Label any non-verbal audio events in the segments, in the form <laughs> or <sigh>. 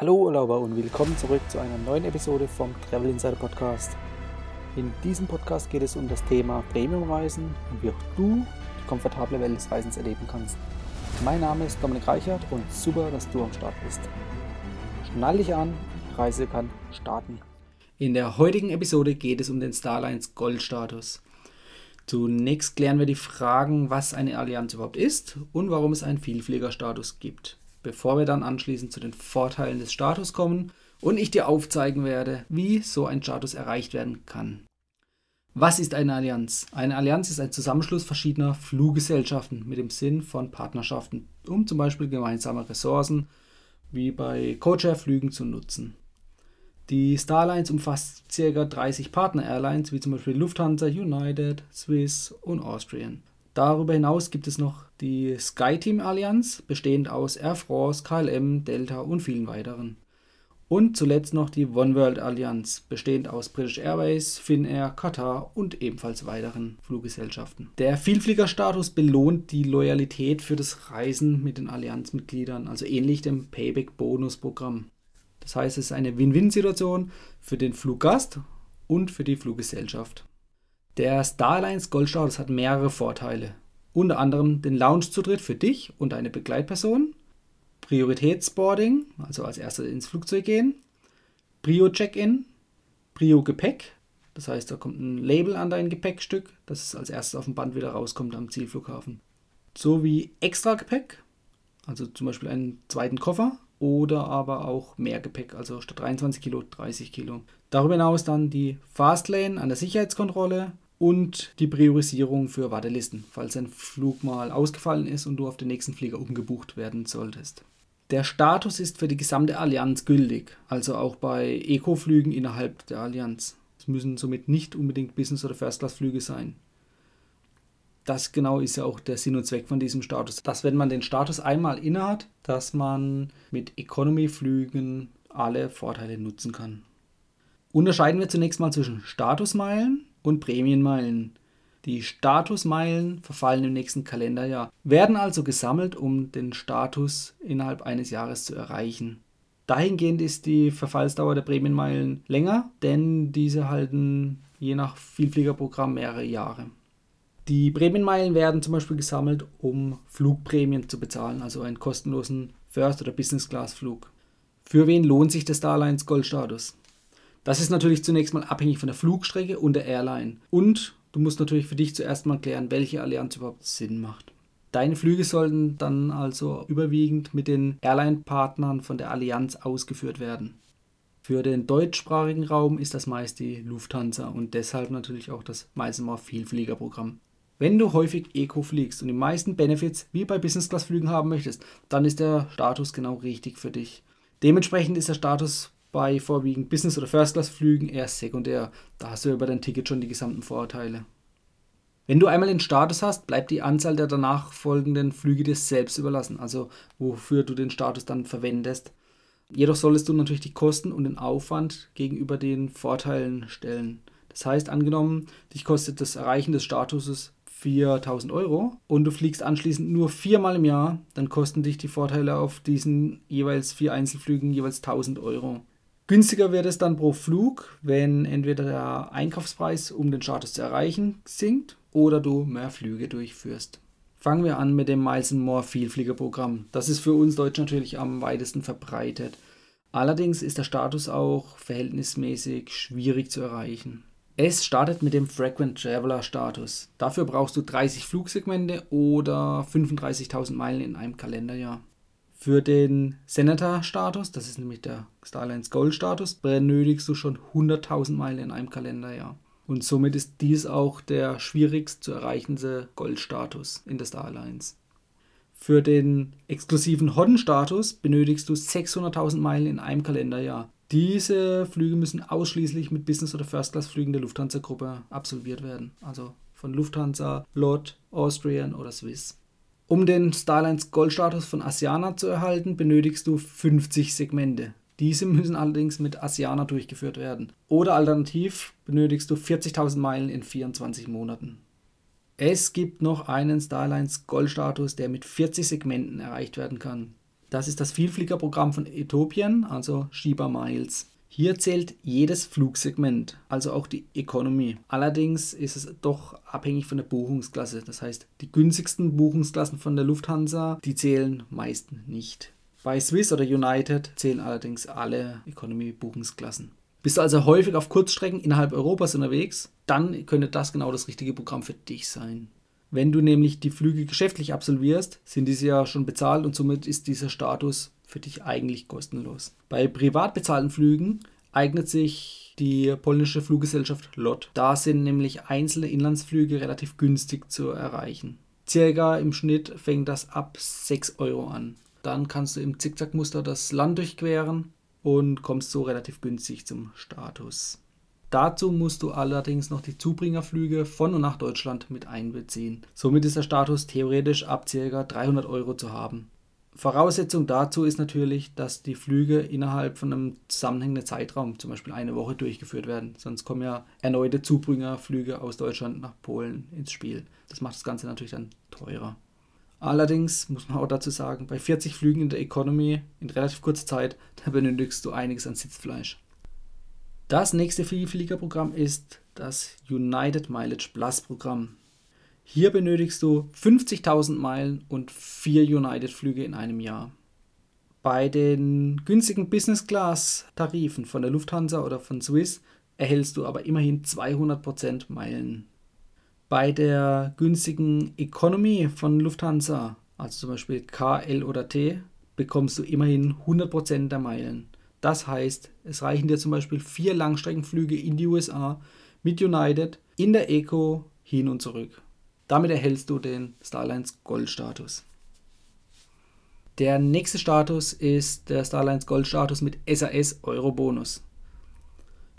Hallo Urlauber und willkommen zurück zu einer neuen Episode vom Travel Insider Podcast. In diesem Podcast geht es um das Thema Premiumreisen und wie auch du die komfortable Welt des Reisens erleben kannst. Mein Name ist Dominik Reichert und super, dass du am Start bist. Schnall dich an, die Reise kann starten. In der heutigen Episode geht es um den Starlines Goldstatus. Zunächst klären wir die Fragen, was eine Allianz überhaupt ist und warum es einen Vielfliegerstatus gibt bevor wir dann anschließend zu den Vorteilen des Status kommen und ich dir aufzeigen werde, wie so ein Status erreicht werden kann. Was ist eine Allianz? Eine Allianz ist ein Zusammenschluss verschiedener Fluggesellschaften mit dem Sinn von Partnerschaften, um zum Beispiel gemeinsame Ressourcen wie bei Codeshare-Flügen zu nutzen. Die Starlines umfasst ca. 30 Partner-Airlines wie zum Beispiel Lufthansa, United, Swiss und Austrian. Darüber hinaus gibt es noch die SkyTeam Allianz, bestehend aus Air France, KLM, Delta und vielen weiteren. Und zuletzt noch die OneWorld Allianz, bestehend aus British Airways, Finnair, Qatar und ebenfalls weiteren Fluggesellschaften. Der Vielfliegerstatus belohnt die Loyalität für das Reisen mit den Allianzmitgliedern, also ähnlich dem Payback-Bonus-Programm. Das heißt, es ist eine Win-Win-Situation für den Fluggast und für die Fluggesellschaft. Der Starlines Goldstatus hat mehrere Vorteile. Unter anderem den Loungezutritt für dich und deine Begleitperson, Prioritätsboarding, also als erstes ins Flugzeug gehen, Prio-Check-In, Prio-Gepäck, das heißt, da kommt ein Label an dein Gepäckstück, das als erstes auf dem Band wieder rauskommt am Zielflughafen. Sowie Extra-Gepäck, also zum Beispiel einen zweiten Koffer oder aber auch mehr Gepäck, also statt 23 Kilo 30 Kilo. Darüber hinaus dann die Fastlane an der Sicherheitskontrolle, und die Priorisierung für Wartelisten, falls ein Flug mal ausgefallen ist und du auf den nächsten Flieger umgebucht werden solltest. Der Status ist für die gesamte Allianz gültig, also auch bei Eco-Flügen innerhalb der Allianz. Es müssen somit nicht unbedingt Business- oder First-Class-Flüge sein. Das genau ist ja auch der Sinn und Zweck von diesem Status, dass wenn man den Status einmal innehat, dass man mit Economy-Flügen alle Vorteile nutzen kann. Unterscheiden wir zunächst mal zwischen Statusmeilen und Prämienmeilen. Die Statusmeilen verfallen im nächsten Kalenderjahr, werden also gesammelt, um den Status innerhalb eines Jahres zu erreichen. Dahingehend ist die Verfallsdauer der Prämienmeilen länger, denn diese halten je nach Vielfliegerprogramm mehrere Jahre. Die Prämienmeilen werden zum Beispiel gesammelt, um Flugprämien zu bezahlen, also einen kostenlosen First- oder Business-Class-Flug. Für wen lohnt sich der Starlines Goldstatus? Das ist natürlich zunächst mal abhängig von der Flugstrecke und der Airline. Und du musst natürlich für dich zuerst mal klären, welche Allianz überhaupt Sinn macht. Deine Flüge sollten dann also überwiegend mit den Airline-Partnern von der Allianz ausgeführt werden. Für den deutschsprachigen Raum ist das meist die Lufthansa und deshalb natürlich auch das Meisenmar Vielfliegerprogramm. Wenn du häufig Eco fliegst und die meisten Benefits wie bei Business-Class-Flügen haben möchtest, dann ist der Status genau richtig für dich. Dementsprechend ist der Status bei vorwiegend Business- oder First-Class-Flügen eher sekundär. Da hast du über dein Ticket schon die gesamten Vorteile. Wenn du einmal den Status hast, bleibt die Anzahl der danach folgenden Flüge dir selbst überlassen, also wofür du den Status dann verwendest. Jedoch solltest du natürlich die Kosten und den Aufwand gegenüber den Vorteilen stellen. Das heißt, angenommen, dich kostet das Erreichen des Statuses 4000 Euro und du fliegst anschließend nur viermal im Jahr, dann kosten dich die Vorteile auf diesen jeweils vier Einzelflügen jeweils 1000 Euro. Günstiger wird es dann pro Flug, wenn entweder der Einkaufspreis, um den Status zu erreichen, sinkt oder du mehr Flüge durchführst. Fangen wir an mit dem Miles More Vielfliegerprogramm. Das ist für uns Deutsch natürlich am weitesten verbreitet. Allerdings ist der Status auch verhältnismäßig schwierig zu erreichen. Es startet mit dem Frequent Traveler Status. Dafür brauchst du 30 Flugsegmente oder 35.000 Meilen in einem Kalenderjahr. Für den Senator-Status, das ist nämlich der Starlines Gold-Status, benötigst du schon 100.000 Meilen in einem Kalenderjahr. Und somit ist dies auch der schwierigst zu erreichende Gold-Status in der Starlines. Für den exklusiven Hodden-Status benötigst du 600.000 Meilen in einem Kalenderjahr. Diese Flüge müssen ausschließlich mit Business- oder First-Class-Flügen der Lufthansa-Gruppe absolviert werden. Also von Lufthansa, LOT, Austrian oder Swiss. Um den Starlines Goldstatus von Asiana zu erhalten, benötigst du 50 Segmente. Diese müssen allerdings mit Asiana durchgeführt werden. Oder alternativ benötigst du 40.000 Meilen in 24 Monaten. Es gibt noch einen Starlines Goldstatus, der mit 40 Segmenten erreicht werden kann. Das ist das Vielfliegerprogramm von Ethiopian, also Shiba Miles. Hier zählt jedes Flugsegment, also auch die Economy. Allerdings ist es doch abhängig von der Buchungsklasse. Das heißt, die günstigsten Buchungsklassen von der Lufthansa, die zählen meist nicht. Bei Swiss oder United zählen allerdings alle Economy-Buchungsklassen. Bist du also häufig auf Kurzstrecken innerhalb Europas unterwegs, dann könnte das genau das richtige Programm für dich sein. Wenn du nämlich die Flüge geschäftlich absolvierst, sind diese ja schon bezahlt und somit ist dieser Status für dich eigentlich kostenlos. Bei privat bezahlten Flügen eignet sich die polnische Fluggesellschaft LOT. Da sind nämlich einzelne Inlandsflüge relativ günstig zu erreichen. Circa im Schnitt fängt das ab 6 Euro an. Dann kannst du im Zickzackmuster das Land durchqueren und kommst so relativ günstig zum Status. Dazu musst du allerdings noch die Zubringerflüge von und nach Deutschland mit einbeziehen. Somit ist der Status theoretisch ab ca. 300 Euro zu haben. Voraussetzung dazu ist natürlich, dass die Flüge innerhalb von einem zusammenhängenden Zeitraum, zum Beispiel eine Woche, durchgeführt werden. Sonst kommen ja erneute Zubringerflüge aus Deutschland nach Polen ins Spiel. Das macht das Ganze natürlich dann teurer. Allerdings muss man auch dazu sagen, bei 40 Flügen in der Economy in relativ kurzer Zeit, <laughs> da benötigst du einiges an Sitzfleisch. Das nächste Vielfliegerprogramm ist das United Mileage Plus Programm. Hier benötigst du 50.000 Meilen und vier United-Flüge in einem Jahr. Bei den günstigen Business Class Tarifen von der Lufthansa oder von Swiss erhältst du aber immerhin 200% Meilen. Bei der günstigen Economy von Lufthansa, also zum Beispiel K, L oder T, bekommst du immerhin 100% der Meilen. Das heißt, es reichen dir zum Beispiel vier Langstreckenflüge in die USA mit United in der Eco hin und zurück. Damit erhältst du den Starlines Gold-Status. Der nächste Status ist der Starlines Gold-Status mit SAS Euro-Bonus.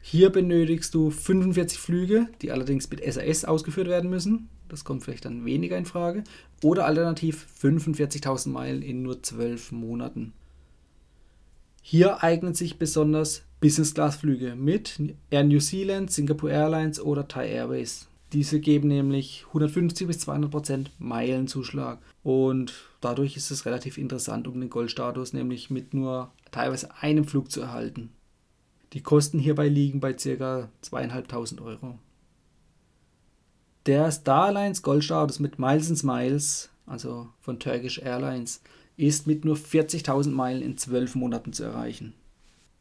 Hier benötigst du 45 Flüge, die allerdings mit SAS ausgeführt werden müssen. Das kommt vielleicht dann weniger in Frage. Oder alternativ 45.000 Meilen in nur 12 Monaten. Hier eignen sich besonders Business-Class-Flüge mit Air New Zealand, Singapore Airlines oder Thai Airways. Diese geben nämlich 150 bis 200 Prozent Meilenzuschlag und dadurch ist es relativ interessant, um den Goldstatus nämlich mit nur teilweise einem Flug zu erhalten. Die Kosten hierbei liegen bei ca. 2.500 Euro. Der Starlines Goldstatus mit Miles Miles, also von Turkish Airlines, ist mit nur 40.000 Meilen in 12 Monaten zu erreichen.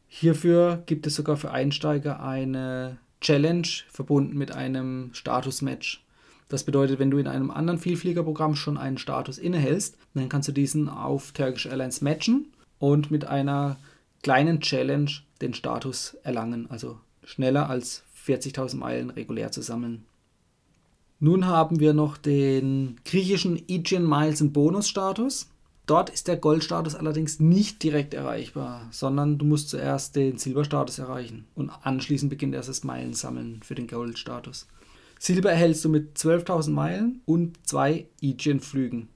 Hierfür gibt es sogar für Einsteiger eine Challenge verbunden mit einem Status-Match. Das bedeutet, wenn du in einem anderen Vielfliegerprogramm schon einen Status innehältst, dann kannst du diesen auf Turkish Airlines matchen und mit einer kleinen Challenge den Status erlangen, also schneller als 40.000 Meilen regulär zu sammeln. Nun haben wir noch den griechischen Aegean Miles Bonus Status. Dort ist der Goldstatus allerdings nicht direkt erreichbar, sondern du musst zuerst den Silberstatus erreichen und anschließend beginnt erst das Meilensammeln für den Goldstatus. Silber erhältst du mit 12.000 Meilen und zwei Aegean-Flügen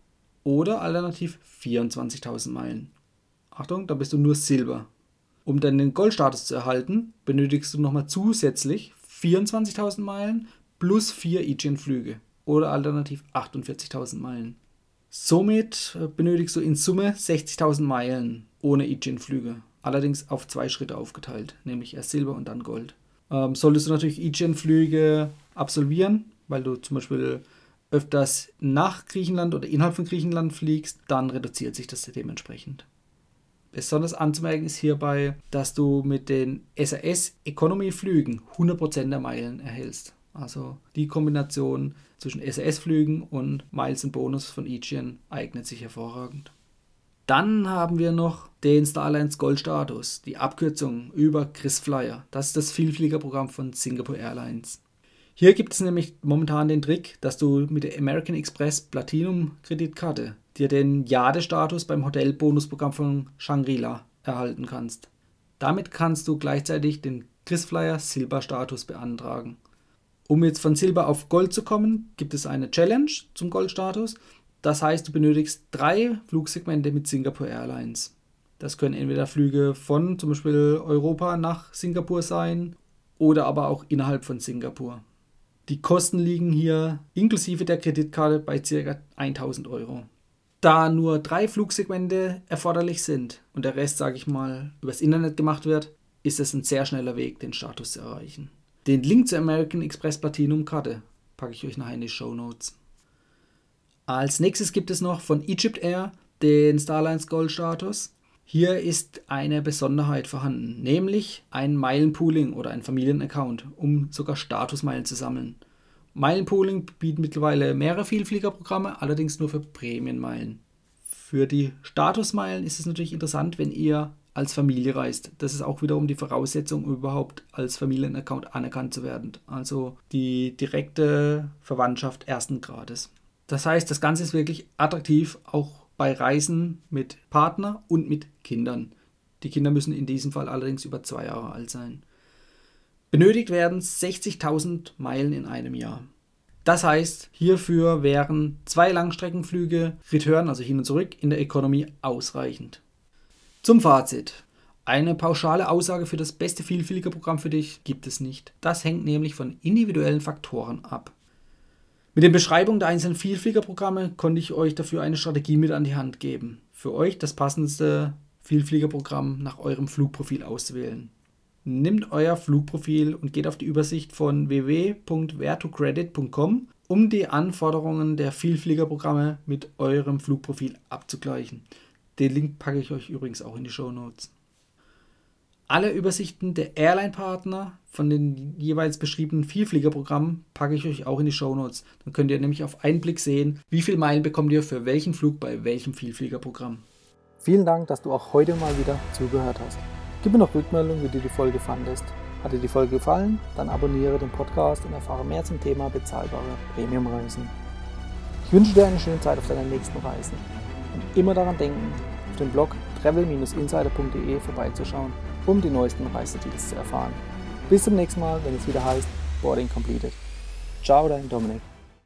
oder alternativ 24.000 Meilen. Achtung, da bist du nur Silber. Um dann den Goldstatus zu erhalten, benötigst du nochmal zusätzlich 24.000 Meilen plus 4 Aegean-Flüge oder alternativ 48.000 Meilen. Somit äh, benötigst du in Summe 60.000 Meilen ohne Aegean-Flüge. Allerdings auf zwei Schritte aufgeteilt, nämlich erst Silber und dann Gold. Ähm, solltest du natürlich Aegean-Flüge absolvieren, weil du zum Beispiel öfters nach Griechenland oder innerhalb von Griechenland fliegst, dann reduziert sich das dementsprechend. Besonders anzumerken ist hierbei, dass du mit den SAS Economy Flügen 100% der Meilen erhältst. Also die Kombination zwischen SAS-Flügen und Miles Bonus von Aegean eignet sich hervorragend. Dann haben wir noch den Starlines Gold Status, die Abkürzung über KrisFlyer. Das ist das Vielfliegerprogramm von Singapore Airlines. Hier gibt es nämlich momentan den Trick, dass du mit der American Express Platinum Kreditkarte dir den Jade-Status beim Hotelbonusprogramm von Shangri-La erhalten kannst. Damit kannst du gleichzeitig den KrisFlyer Silber-Status beantragen. Um jetzt von Silber auf Gold zu kommen, gibt es eine Challenge zum Goldstatus. Das heißt, du benötigst drei Flugsegmente mit Singapore Airlines. Das können entweder Flüge von zum Beispiel Europa nach Singapur sein oder aber auch innerhalb von Singapur. Die Kosten liegen hier inklusive der Kreditkarte bei ca. 1000 Euro. Da nur drei Flugsegmente erforderlich sind und der Rest, sage ich mal, übers Internet gemacht wird, ist es ein sehr schneller Weg, den Status zu erreichen. Den Link zur American Express Platinum Karte packe ich euch nachher in die Show Notes. Als nächstes gibt es noch von Egypt Air den Starlines Gold Status. Hier ist eine Besonderheit vorhanden, nämlich ein Meilenpooling oder ein Familienaccount, um sogar Statusmeilen zu sammeln. Meilenpooling bietet mittlerweile mehrere Vielfliegerprogramme, allerdings nur für Prämienmeilen. Für die Statusmeilen ist es natürlich interessant, wenn ihr als Familie reist. Das ist auch wiederum die Voraussetzung, überhaupt als Familienaccount anerkannt zu werden. Also die direkte Verwandtschaft ersten Grades. Das heißt, das Ganze ist wirklich attraktiv, auch bei Reisen mit Partner und mit Kindern. Die Kinder müssen in diesem Fall allerdings über zwei Jahre alt sein. Benötigt werden 60.000 Meilen in einem Jahr. Das heißt, hierfür wären zwei Langstreckenflüge Return, also hin und zurück, in der Economy ausreichend. Zum Fazit. Eine pauschale Aussage für das beste Vielfliegerprogramm für dich gibt es nicht. Das hängt nämlich von individuellen Faktoren ab. Mit den Beschreibungen der einzelnen Vielfliegerprogramme konnte ich euch dafür eine Strategie mit an die Hand geben, für euch das passendste Vielfliegerprogramm nach eurem Flugprofil auszuwählen. Nimmt euer Flugprofil und geht auf die Übersicht von www.wheretocredit.com, um die Anforderungen der Vielfliegerprogramme mit eurem Flugprofil abzugleichen. Den Link packe ich euch übrigens auch in die Show Notes. Alle Übersichten der Airline-Partner von den jeweils beschriebenen Vielfliegerprogrammen packe ich euch auch in die Show Notes. Dann könnt ihr nämlich auf einen Blick sehen, wie viele Meilen bekommt ihr für welchen Flug bei welchem Vielfliegerprogramm. Vielen Dank, dass du auch heute mal wieder zugehört hast. Gib mir noch Rückmeldung, wie du die Folge fandest. Hat dir die Folge gefallen? Dann abonniere den Podcast und erfahre mehr zum Thema bezahlbare Premiumreisen. Ich wünsche dir eine schöne Zeit auf deinen nächsten Reisen. Immer daran denken, auf dem Blog travel-insider.de vorbeizuschauen, um die neuesten Reisedeals zu erfahren. Bis zum nächsten Mal, wenn es wieder heißt Boarding Completed. Ciao, dein Dominik.